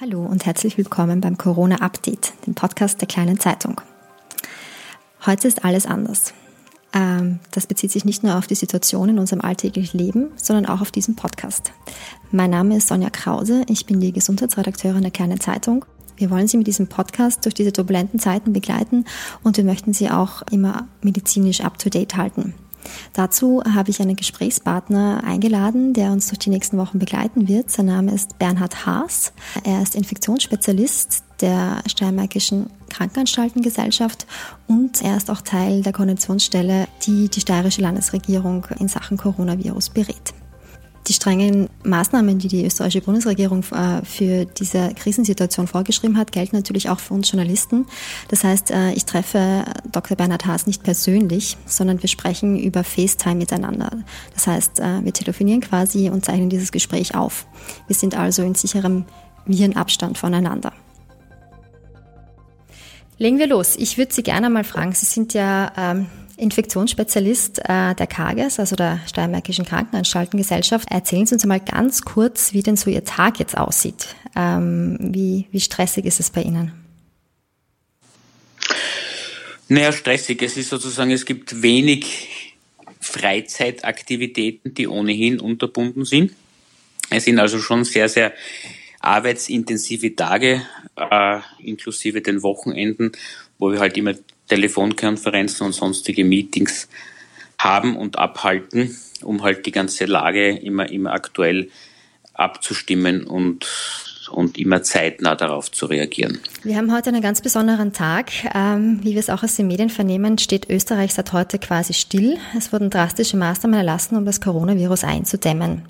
Hallo und herzlich willkommen beim Corona Update, dem Podcast der kleinen Zeitung. Heute ist alles anders. Ähm, das bezieht sich nicht nur auf die Situation in unserem alltäglichen Leben, sondern auch auf diesen Podcast. Mein Name ist Sonja Krause, ich bin die Gesundheitsredakteurin der kleinen Zeitung. Wir wollen Sie mit diesem Podcast durch diese turbulenten Zeiten begleiten und wir möchten Sie auch immer medizinisch up-to-date halten. Dazu habe ich einen Gesprächspartner eingeladen, der uns durch die nächsten Wochen begleiten wird. Sein Name ist Bernhard Haas. Er ist Infektionsspezialist der Steiermärkischen Krankenanstaltengesellschaft und er ist auch Teil der Koordinationsstelle, die die steirische Landesregierung in Sachen Coronavirus berät. Die strengen Maßnahmen, die die österreichische Bundesregierung äh, für diese Krisensituation vorgeschrieben hat, gelten natürlich auch für uns Journalisten. Das heißt, äh, ich treffe Dr. Bernhard Haas nicht persönlich, sondern wir sprechen über FaceTime miteinander. Das heißt, äh, wir telefonieren quasi und zeichnen dieses Gespräch auf. Wir sind also in sicherem Virenabstand voneinander. Legen wir los. Ich würde Sie gerne mal fragen, Sie sind ja ähm, Infektionsspezialist äh, der KAGES, also der Steiermärkischen Krankenanstaltengesellschaft. Erzählen Sie uns mal ganz kurz, wie denn so Ihr Tag jetzt aussieht. Ähm, wie, wie stressig ist es bei Ihnen? Naja, stressig. Es ist sozusagen, es gibt wenig Freizeitaktivitäten, die ohnehin unterbunden sind. Es sind also schon sehr, sehr arbeitsintensive Tage, äh, inklusive den Wochenenden, wo wir halt immer Telefonkonferenzen und sonstige Meetings haben und abhalten, um halt die ganze Lage immer, immer aktuell abzustimmen und und immer zeitnah darauf zu reagieren. Wir haben heute einen ganz besonderen Tag. Ähm, wie wir es auch aus den Medien vernehmen, steht Österreich seit heute quasi still. Es wurden drastische Maßnahmen erlassen, um das Coronavirus einzudämmen.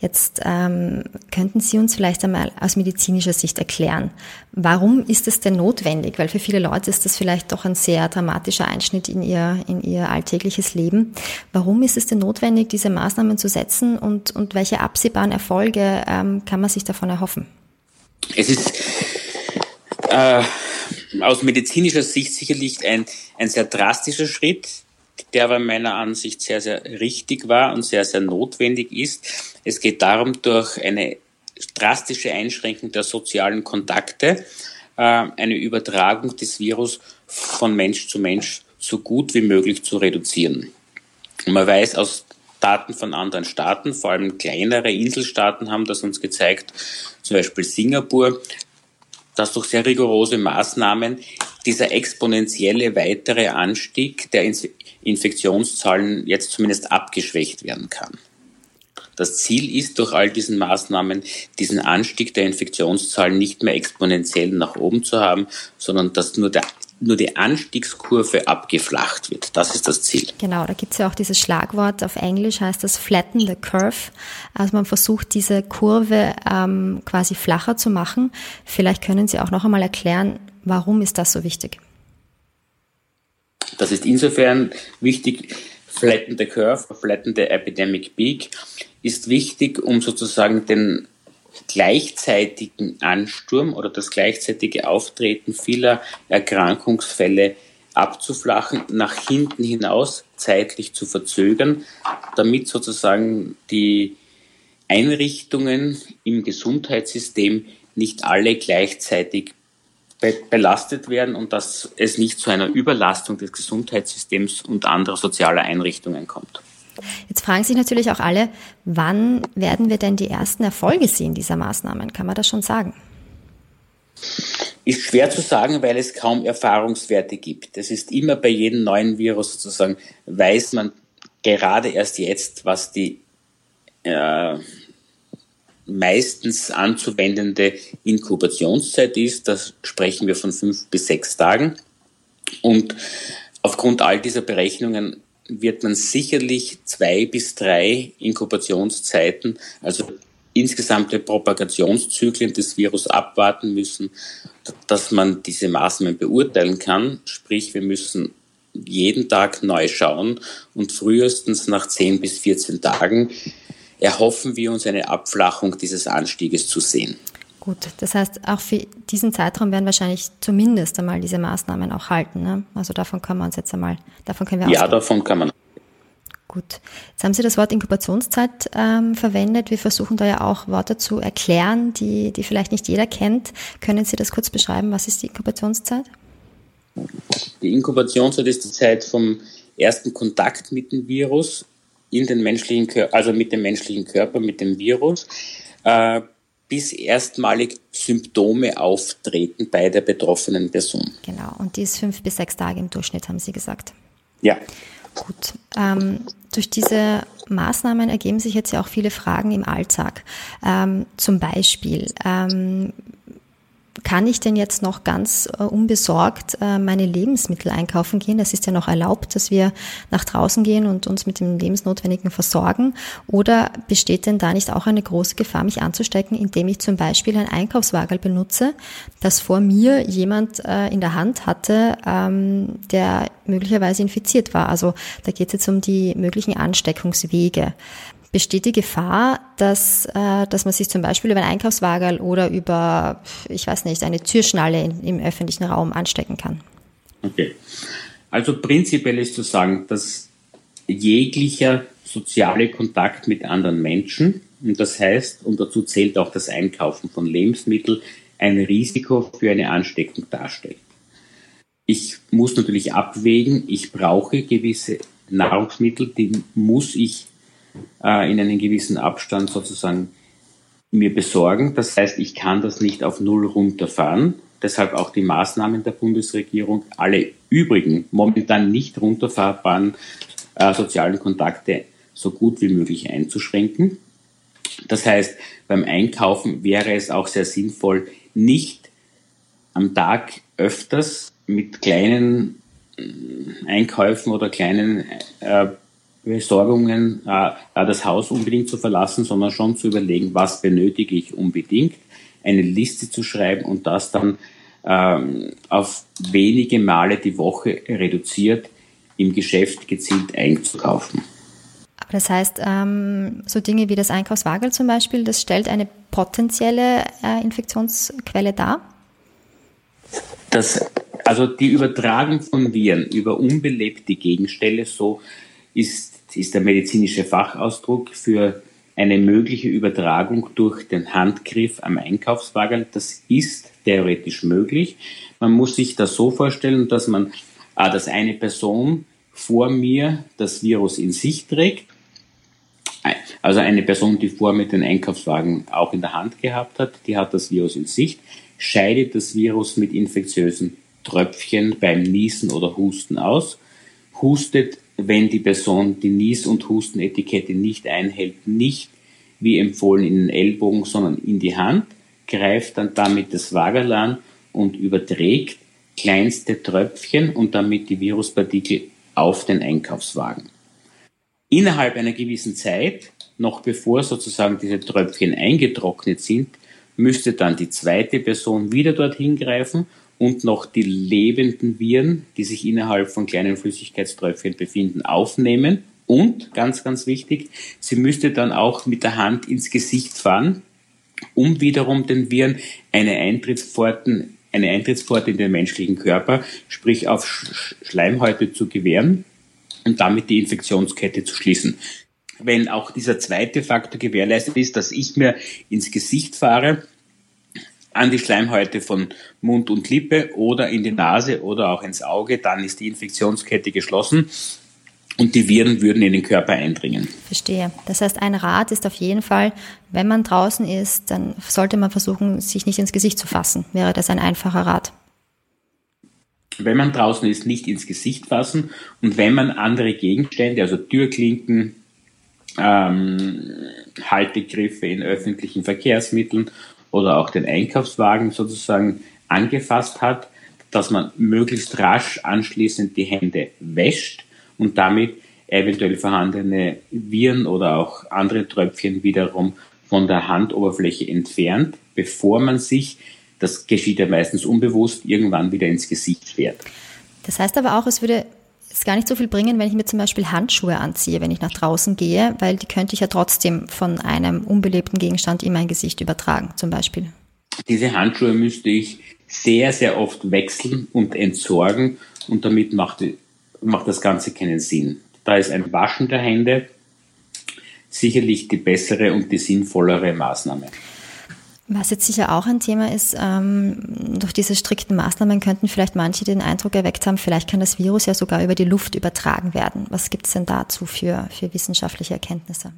Jetzt ähm, könnten Sie uns vielleicht einmal aus medizinischer Sicht erklären, warum ist es denn notwendig? Weil für viele Leute ist das vielleicht doch ein sehr dramatischer Einschnitt in ihr, in ihr alltägliches Leben. Warum ist es denn notwendig, diese Maßnahmen zu setzen und, und welche absehbaren Erfolge ähm, kann man sich davon erhoffen? Es ist äh, aus medizinischer Sicht sicherlich ein, ein sehr drastischer Schritt, der aber meiner Ansicht sehr, sehr richtig war und sehr, sehr notwendig ist. Es geht darum, durch eine drastische Einschränkung der sozialen Kontakte äh, eine Übertragung des Virus von Mensch zu Mensch so gut wie möglich zu reduzieren. Und man weiß aus Daten von anderen Staaten, vor allem kleinere Inselstaaten haben das uns gezeigt, zum Beispiel Singapur, dass durch sehr rigorose Maßnahmen dieser exponentielle weitere Anstieg der Infektionszahlen jetzt zumindest abgeschwächt werden kann. Das Ziel ist, durch all diesen Maßnahmen diesen Anstieg der Infektionszahlen nicht mehr exponentiell nach oben zu haben, sondern dass nur der nur die Anstiegskurve abgeflacht wird. Das ist das Ziel. Genau, da gibt es ja auch dieses Schlagwort auf Englisch, heißt das Flatten the Curve. Also man versucht diese Kurve ähm, quasi flacher zu machen. Vielleicht können Sie auch noch einmal erklären, warum ist das so wichtig? Das ist insofern wichtig, Flatten the Curve, Flatten the Epidemic Peak, ist wichtig, um sozusagen den gleichzeitigen Ansturm oder das gleichzeitige Auftreten vieler Erkrankungsfälle abzuflachen, nach hinten hinaus zeitlich zu verzögern, damit sozusagen die Einrichtungen im Gesundheitssystem nicht alle gleichzeitig belastet werden und dass es nicht zu einer Überlastung des Gesundheitssystems und anderer sozialer Einrichtungen kommt. Jetzt fragen sich natürlich auch alle, wann werden wir denn die ersten Erfolge sehen dieser Maßnahmen? Kann man das schon sagen? Ist schwer zu sagen, weil es kaum Erfahrungswerte gibt. Es ist immer bei jedem neuen Virus sozusagen, weiß man gerade erst jetzt, was die äh, meistens anzuwendende Inkubationszeit ist. Da sprechen wir von fünf bis sechs Tagen. Und aufgrund all dieser Berechnungen wird man sicherlich zwei bis drei Inkubationszeiten, also insgesamte Propagationszyklen des Virus abwarten müssen, dass man diese Maßnahmen beurteilen kann. Sprich, wir müssen jeden Tag neu schauen und frühestens nach 10 bis 14 Tagen erhoffen wir uns eine Abflachung dieses Anstieges zu sehen. Gut, das heißt, auch für diesen Zeitraum werden wahrscheinlich zumindest einmal diese Maßnahmen auch halten. Ne? Also davon können wir uns jetzt einmal, davon können wir Ja, ausgehen. davon kann man. Gut. Jetzt haben Sie das Wort Inkubationszeit ähm, verwendet. Wir versuchen da ja auch Worte zu erklären, die, die vielleicht nicht jeder kennt. Können Sie das kurz beschreiben? Was ist die Inkubationszeit? Die Inkubationszeit ist die Zeit vom ersten Kontakt mit dem Virus in den menschlichen, also mit dem menschlichen Körper, mit dem Virus, äh, bis erstmalig Symptome auftreten bei der betroffenen Person. Genau, und die ist fünf bis sechs Tage im Durchschnitt, haben Sie gesagt. Ja. Gut. Ähm, durch diese Maßnahmen ergeben sich jetzt ja auch viele Fragen im Alltag. Ähm, zum Beispiel, ähm, kann ich denn jetzt noch ganz äh, unbesorgt äh, meine Lebensmittel einkaufen gehen? Das ist ja noch erlaubt, dass wir nach draußen gehen und uns mit dem Lebensnotwendigen versorgen. Oder besteht denn da nicht auch eine große Gefahr, mich anzustecken, indem ich zum Beispiel ein Einkaufswagel benutze, das vor mir jemand äh, in der Hand hatte, ähm, der möglicherweise infiziert war? Also da geht es jetzt um die möglichen Ansteckungswege. Besteht die Gefahr, dass, äh, dass man sich zum Beispiel über ein Einkaufswagen oder über, ich weiß nicht, eine Türschnalle im öffentlichen Raum anstecken kann? Okay. Also prinzipiell ist zu sagen, dass jeglicher soziale Kontakt mit anderen Menschen, und das heißt, und dazu zählt auch das Einkaufen von Lebensmitteln, ein Risiko für eine Ansteckung darstellt. Ich muss natürlich abwägen, ich brauche gewisse Nahrungsmittel, die muss ich äh, in einem gewissen Abstand sozusagen mir besorgen. Das heißt, ich kann das nicht auf Null runterfahren. Deshalb auch die Maßnahmen der Bundesregierung, alle übrigen momentan nicht runterfahrbaren äh, sozialen Kontakte so gut wie möglich einzuschränken. Das heißt, beim Einkaufen wäre es auch sehr sinnvoll, nicht am Tag öfters mit kleinen äh, Einkäufen oder kleinen äh, Besorgungen, äh, das Haus unbedingt zu verlassen, sondern schon zu überlegen, was benötige ich unbedingt, eine Liste zu schreiben und das dann ähm, auf wenige Male die Woche reduziert im Geschäft gezielt einzukaufen. Aber das heißt, ähm, so Dinge wie das Einkaufswagel zum Beispiel, das stellt eine potenzielle äh, Infektionsquelle dar? Das, also die Übertragung von Viren über unbelebte Gegenstände, so ist ist der medizinische Fachausdruck für eine mögliche Übertragung durch den Handgriff am Einkaufswagen. Das ist theoretisch möglich. Man muss sich das so vorstellen, dass man, ah, dass eine Person vor mir das Virus in sich trägt. Also eine Person, die vor mir den Einkaufswagen auch in der Hand gehabt hat, die hat das Virus in Sicht, scheidet das Virus mit infektiösen Tröpfchen beim Niesen oder Husten aus, hustet wenn die Person die Nies- und Hustenetikette nicht einhält, nicht wie empfohlen in den Ellbogen, sondern in die Hand, greift dann damit das Wagerl an und überträgt kleinste Tröpfchen und damit die Viruspartikel auf den Einkaufswagen. Innerhalb einer gewissen Zeit, noch bevor sozusagen diese Tröpfchen eingetrocknet sind, müsste dann die zweite Person wieder dorthin greifen und noch die lebenden Viren, die sich innerhalb von kleinen Flüssigkeitströpfchen befinden, aufnehmen. Und, ganz, ganz wichtig, sie müsste dann auch mit der Hand ins Gesicht fahren, um wiederum den Viren eine Eintrittspforten, eine Eintrittspforte in den menschlichen Körper, sprich auf Schleimhäute zu gewähren und damit die Infektionskette zu schließen. Wenn auch dieser zweite Faktor gewährleistet ist, dass ich mir ins Gesicht fahre, an die Schleimhäute von Mund und Lippe oder in die Nase oder auch ins Auge, dann ist die Infektionskette geschlossen und die Viren würden in den Körper eindringen. Verstehe. Das heißt, ein Rat ist auf jeden Fall, wenn man draußen ist, dann sollte man versuchen, sich nicht ins Gesicht zu fassen. Wäre das ein einfacher Rat? Wenn man draußen ist, nicht ins Gesicht fassen und wenn man andere Gegenstände, also Türklinken, ähm, Haltegriffe in öffentlichen Verkehrsmitteln oder auch den Einkaufswagen sozusagen angefasst hat, dass man möglichst rasch anschließend die Hände wäscht und damit eventuell vorhandene Viren oder auch andere Tröpfchen wiederum von der Handoberfläche entfernt, bevor man sich, das geschieht ja meistens unbewusst, irgendwann wieder ins Gesicht fährt. Das heißt aber auch, es würde es gar nicht so viel bringen, wenn ich mir zum Beispiel Handschuhe anziehe, wenn ich nach draußen gehe, weil die könnte ich ja trotzdem von einem unbelebten Gegenstand in mein Gesicht übertragen, zum Beispiel. Diese Handschuhe müsste ich sehr, sehr oft wechseln und entsorgen und damit macht, macht das Ganze keinen Sinn. Da ist ein Waschen der Hände sicherlich die bessere und die sinnvollere Maßnahme. Was jetzt sicher auch ein Thema ist, ähm, durch diese strikten Maßnahmen könnten vielleicht manche den Eindruck erweckt haben, vielleicht kann das Virus ja sogar über die Luft übertragen werden. Was gibt es denn dazu für, für wissenschaftliche Erkenntnisse?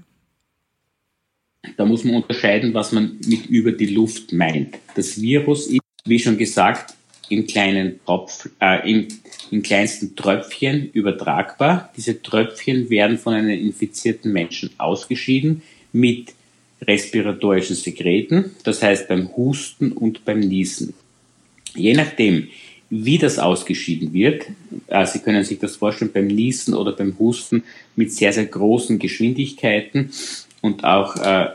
Da muss man unterscheiden, was man mit über die Luft meint. Das Virus ist, wie schon gesagt, in kleinen Tropf, äh, in, in kleinsten Tröpfchen übertragbar. Diese Tröpfchen werden von einem infizierten Menschen ausgeschieden mit respiratorischen Sekreten, das heißt beim Husten und beim Niesen. Je nachdem, wie das ausgeschieden wird, äh, Sie können sich das vorstellen beim Niesen oder beim Husten mit sehr, sehr großen Geschwindigkeiten und auch äh,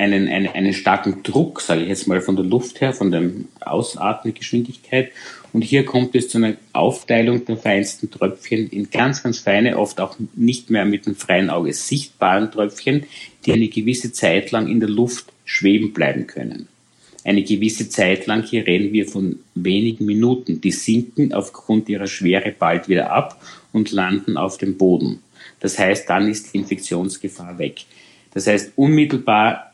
einen, einen, einen starken Druck, sage ich jetzt mal, von der Luft her, von der Ausatmegeschwindigkeit. Und hier kommt es zu einer Aufteilung der feinsten Tröpfchen in ganz, ganz feine, oft auch nicht mehr mit dem freien Auge sichtbaren Tröpfchen, die eine gewisse Zeit lang in der Luft schweben bleiben können. Eine gewisse Zeit lang, hier reden wir von wenigen Minuten, die sinken aufgrund ihrer Schwere bald wieder ab und landen auf dem Boden. Das heißt, dann ist die Infektionsgefahr weg. Das heißt, unmittelbar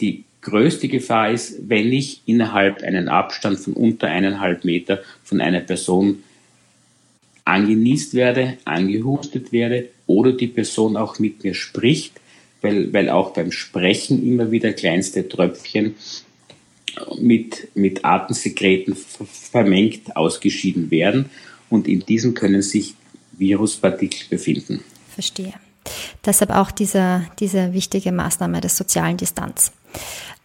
die größte Gefahr ist, wenn ich innerhalb einen Abstand von unter eineinhalb Meter von einer Person angenießt werde, angehustet werde oder die Person auch mit mir spricht, weil, weil auch beim Sprechen immer wieder kleinste Tröpfchen mit, mit Atemsekreten vermengt ausgeschieden werden und in diesen können sich Viruspartikel befinden. Verstehe. Deshalb auch diese, diese wichtige Maßnahme des sozialen Distanz.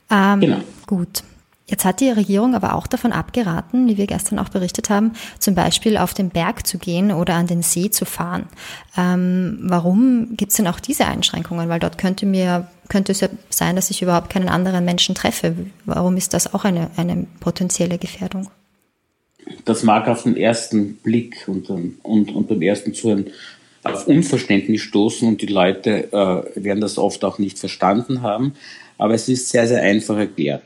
Ähm, genau. Gut. Jetzt hat die Regierung aber auch davon abgeraten, wie wir gestern auch berichtet haben, zum Beispiel auf den Berg zu gehen oder an den See zu fahren. Ähm, warum gibt es denn auch diese Einschränkungen? Weil dort könnte mir könnte es ja sein, dass ich überhaupt keinen anderen Menschen treffe. Warum ist das auch eine, eine potenzielle Gefährdung? Das mag auf den ersten Blick und, und, und beim ersten Zuhören auf Unverständnis stoßen und die Leute äh, werden das oft auch nicht verstanden haben aber es ist sehr, sehr einfach erklärt.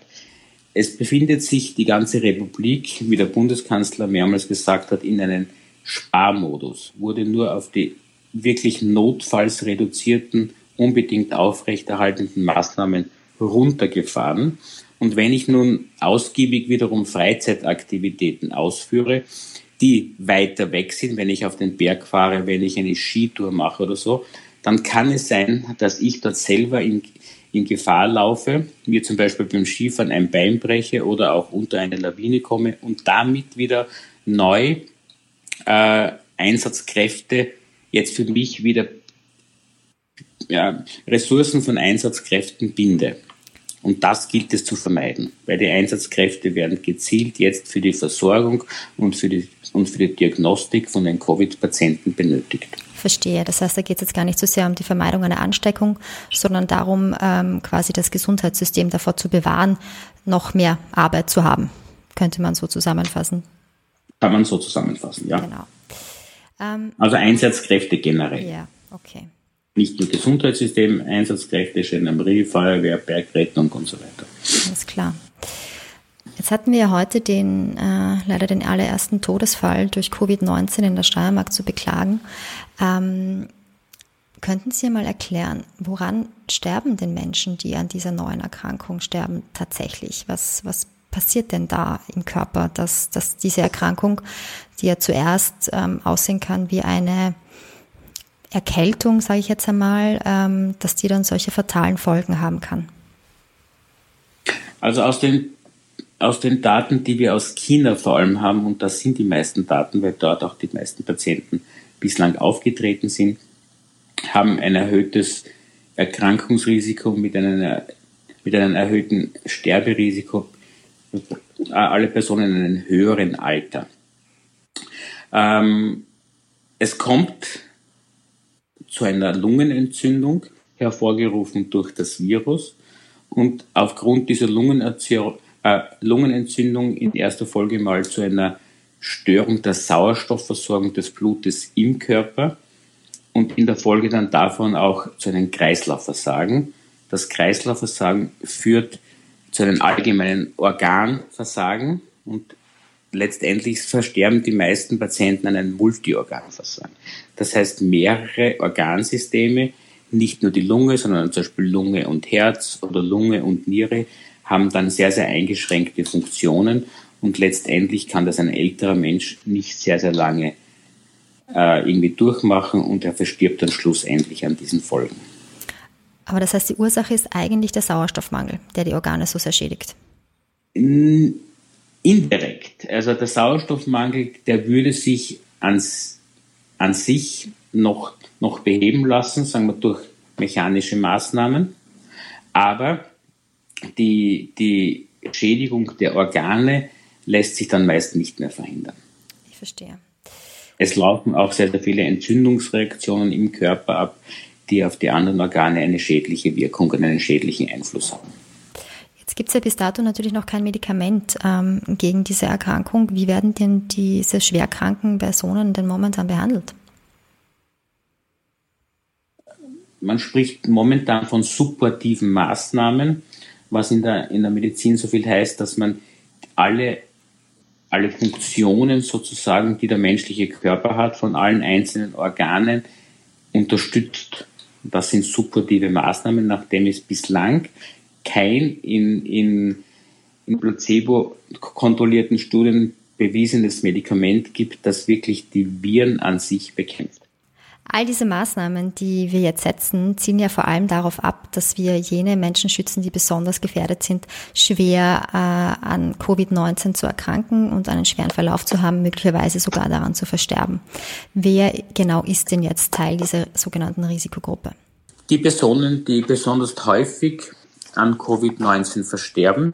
Es befindet sich die ganze Republik, wie der Bundeskanzler mehrmals gesagt hat, in einem Sparmodus, wurde nur auf die wirklich notfalls reduzierten, unbedingt aufrechterhaltenden Maßnahmen runtergefahren. Und wenn ich nun ausgiebig wiederum Freizeitaktivitäten ausführe, die weiter weg sind, wenn ich auf den Berg fahre, wenn ich eine Skitour mache oder so, dann kann es sein, dass ich dort selber in, in Gefahr laufe, mir zum Beispiel beim Skifahren ein Bein breche oder auch unter eine Lawine komme und damit wieder neu äh, Einsatzkräfte jetzt für mich wieder ja, Ressourcen von Einsatzkräften binde. Und das gilt es zu vermeiden, weil die Einsatzkräfte werden gezielt jetzt für die Versorgung und für die, und für die Diagnostik von den Covid-Patienten benötigt. Verstehe. Das heißt, da geht es jetzt gar nicht so sehr um die Vermeidung einer Ansteckung, sondern darum, ähm, quasi das Gesundheitssystem davor zu bewahren, noch mehr Arbeit zu haben. Könnte man so zusammenfassen? Kann man so zusammenfassen, ja. Genau. Ähm, also Einsatzkräfte generell. Ja, okay. Nicht nur Gesundheitssystem, Einsatzkräfte, Gendarmerie, Feuerwehr, Bergrettung und so weiter. Alles klar. Jetzt hatten wir ja heute den, äh, leider den allerersten Todesfall durch Covid-19 in der Steiermark zu beklagen. Ähm, könnten Sie mal erklären, woran sterben denn Menschen, die an dieser neuen Erkrankung sterben, tatsächlich? Was, was passiert denn da im Körper, dass, dass diese Erkrankung, die ja zuerst ähm, aussehen kann wie eine Erkältung, sage ich jetzt einmal, ähm, dass die dann solche fatalen Folgen haben kann? Also aus den aus den Daten, die wir aus China vor allem haben, und das sind die meisten Daten, weil dort auch die meisten Patienten bislang aufgetreten sind, haben ein erhöhtes Erkrankungsrisiko mit, einer, mit einem erhöhten Sterberisiko, alle Personen in einem höheren Alter. Ähm, es kommt zu einer Lungenentzündung, hervorgerufen durch das Virus. Und aufgrund dieser Lungenentzündung äh, Lungenentzündung in erster Folge mal zu einer Störung der Sauerstoffversorgung des Blutes im Körper und in der Folge dann davon auch zu einem Kreislaufversagen. Das Kreislaufversagen führt zu einem allgemeinen Organversagen und letztendlich versterben die meisten Patienten an einem Multiorganversagen. Das heißt mehrere Organsysteme, nicht nur die Lunge, sondern zum Beispiel Lunge und Herz oder Lunge und Niere haben dann sehr, sehr eingeschränkte Funktionen und letztendlich kann das ein älterer Mensch nicht sehr, sehr lange äh, irgendwie durchmachen und er verstirbt dann schlussendlich an diesen Folgen. Aber das heißt, die Ursache ist eigentlich der Sauerstoffmangel, der die Organe so sehr schädigt. Indirekt. Also der Sauerstoffmangel, der würde sich ans, an sich noch, noch beheben lassen, sagen wir durch mechanische Maßnahmen. Aber die, die Schädigung der Organe lässt sich dann meist nicht mehr verhindern. Ich verstehe. Es laufen auch sehr, sehr viele Entzündungsreaktionen im Körper ab, die auf die anderen Organe eine schädliche Wirkung und einen schädlichen Einfluss haben. Jetzt gibt es ja bis dato natürlich noch kein Medikament ähm, gegen diese Erkrankung. Wie werden denn diese schwerkranken Personen denn momentan behandelt? Man spricht momentan von supportiven Maßnahmen, was in der, in der Medizin so viel heißt, dass man alle, alle Funktionen sozusagen, die der menschliche Körper hat, von allen einzelnen Organen unterstützt. Das sind supportive Maßnahmen, nachdem es bislang kein in, in, in Placebo kontrollierten Studien bewiesenes Medikament gibt, das wirklich die Viren an sich bekämpft. All diese Maßnahmen, die wir jetzt setzen, zielen ja vor allem darauf ab, dass wir jene Menschen schützen, die besonders gefährdet sind, schwer äh, an Covid-19 zu erkranken und einen schweren Verlauf zu haben, möglicherweise sogar daran zu versterben. Wer genau ist denn jetzt Teil dieser sogenannten Risikogruppe? Die Personen, die besonders häufig an Covid-19 versterben,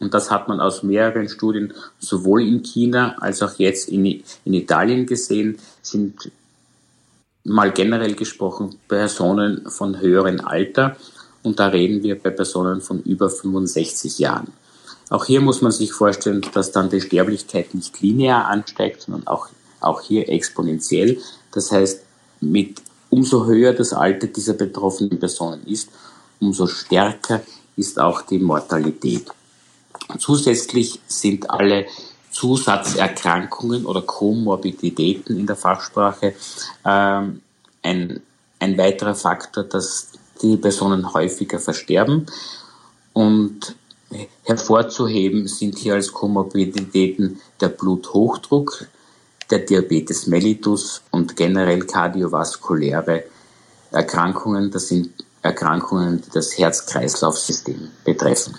und das hat man aus mehreren Studien sowohl in China als auch jetzt in, in Italien gesehen, sind mal generell gesprochen Personen von höherem Alter und da reden wir bei Personen von über 65 Jahren. Auch hier muss man sich vorstellen, dass dann die Sterblichkeit nicht linear ansteigt, sondern auch, auch hier exponentiell. Das heißt, mit umso höher das Alter dieser betroffenen Personen ist, umso stärker ist auch die Mortalität. Zusätzlich sind alle Zusatzerkrankungen oder Komorbiditäten in der Fachsprache ähm, ein, ein weiterer Faktor, dass die Personen häufiger versterben. Und hervorzuheben sind hier als Komorbiditäten der Bluthochdruck, der Diabetes mellitus und generell kardiovaskuläre Erkrankungen. Das sind Erkrankungen, die das Herz-Kreislauf-System betreffen.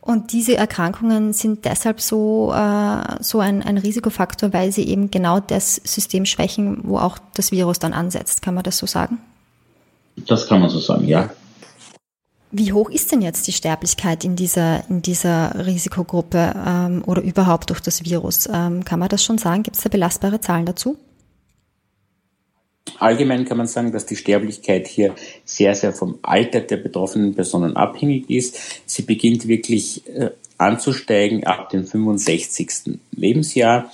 Und diese Erkrankungen sind deshalb so, äh, so ein, ein Risikofaktor, weil sie eben genau das System schwächen, wo auch das Virus dann ansetzt. Kann man das so sagen? Das kann man so sagen, ja. Wie hoch ist denn jetzt die Sterblichkeit in dieser, in dieser Risikogruppe ähm, oder überhaupt durch das Virus? Ähm, kann man das schon sagen? Gibt es da belastbare Zahlen dazu? Allgemein kann man sagen, dass die Sterblichkeit hier sehr, sehr vom Alter der betroffenen Personen abhängig ist. Sie beginnt wirklich äh, anzusteigen ab dem 65. Lebensjahr.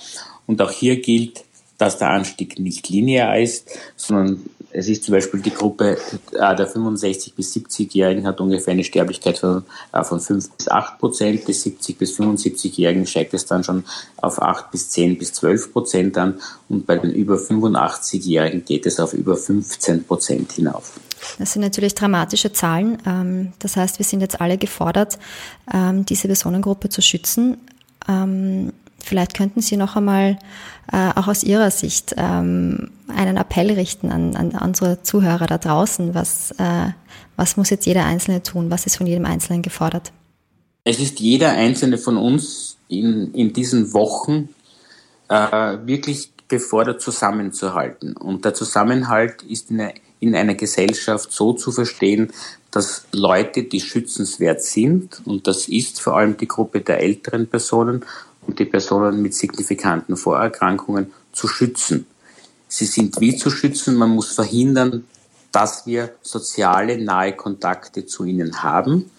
Und auch hier gilt, dass der Anstieg nicht linear ist, sondern es ist zum Beispiel die Gruppe äh, der 65 bis 70-Jährigen hat ungefähr eine Sterblichkeit von, äh, von 5 bis 8 Prozent. Bis 70 bis 75-Jährigen steigt es dann schon auf 8 bis 10 bis 12 Prozent an. Und bei den über 85-Jährigen geht es auf über 15 Prozent hinauf. Das sind natürlich dramatische Zahlen. Ähm, das heißt, wir sind jetzt alle gefordert, ähm, diese Personengruppe zu schützen. Ähm, Vielleicht könnten Sie noch einmal äh, auch aus Ihrer Sicht ähm, einen Appell richten an, an unsere Zuhörer da draußen. Was, äh, was muss jetzt jeder Einzelne tun? Was ist von jedem Einzelnen gefordert? Es ist jeder Einzelne von uns in, in diesen Wochen äh, wirklich gefordert, zusammenzuhalten. Und der Zusammenhalt ist in, eine, in einer Gesellschaft so zu verstehen, dass Leute, die schützenswert sind, und das ist vor allem die Gruppe der älteren Personen, und die Personen mit signifikanten Vorerkrankungen zu schützen. Sie sind wie zu schützen, man muss verhindern, dass wir soziale nahe Kontakte zu ihnen haben.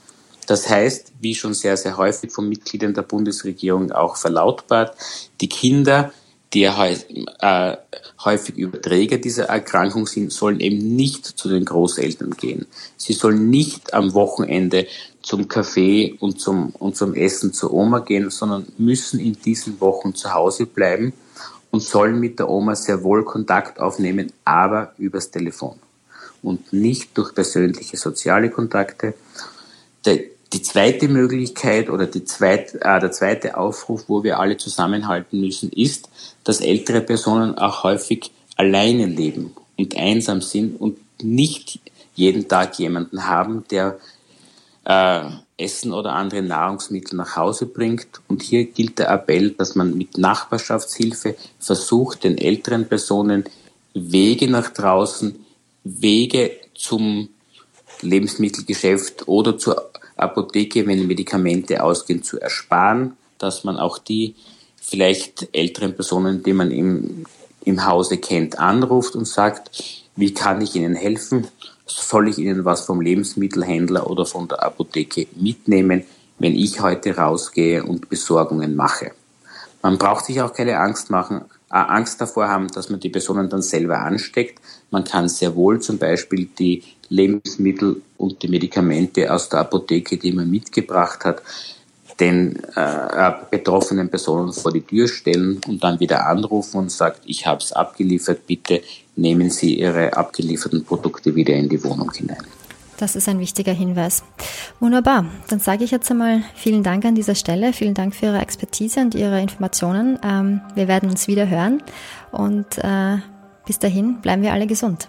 Das heißt, wie schon sehr, sehr häufig von Mitgliedern der Bundesregierung auch verlautbart, die Kinder, die äh, häufig Überträger dieser Erkrankung sind, sollen eben nicht zu den Großeltern gehen. Sie sollen nicht am Wochenende zum Kaffee und zum, und zum Essen zur Oma gehen, sondern müssen in diesen Wochen zu Hause bleiben und sollen mit der Oma sehr wohl Kontakt aufnehmen, aber übers Telefon und nicht durch persönliche soziale Kontakte. Der, die zweite Möglichkeit oder die zweit, äh, der zweite Aufruf, wo wir alle zusammenhalten müssen, ist, dass ältere Personen auch häufig alleine leben und einsam sind und nicht jeden Tag jemanden haben, der äh, Essen oder andere Nahrungsmittel nach Hause bringt. Und hier gilt der Appell, dass man mit Nachbarschaftshilfe versucht, den älteren Personen Wege nach draußen, Wege zum Lebensmittelgeschäft oder zur Apotheke, wenn Medikamente ausgehen, zu ersparen, dass man auch die vielleicht älteren Personen, die man im, im Hause kennt, anruft und sagt, wie kann ich Ihnen helfen? Soll ich Ihnen was vom Lebensmittelhändler oder von der Apotheke mitnehmen, wenn ich heute rausgehe und Besorgungen mache? Man braucht sich auch keine Angst machen, Angst davor haben, dass man die Personen dann selber ansteckt. Man kann sehr wohl zum Beispiel die Lebensmittel und die Medikamente aus der Apotheke, die man mitgebracht hat, den äh, betroffenen Personen vor die Tür stellen und dann wieder anrufen und sagt, ich habe es abgeliefert, bitte nehmen Sie Ihre abgelieferten Produkte wieder in die Wohnung hinein. Das ist ein wichtiger Hinweis. Wunderbar. Dann sage ich jetzt einmal vielen Dank an dieser Stelle. Vielen Dank für Ihre Expertise und Ihre Informationen. Ähm, wir werden uns wieder hören und äh, bis dahin bleiben wir alle gesund.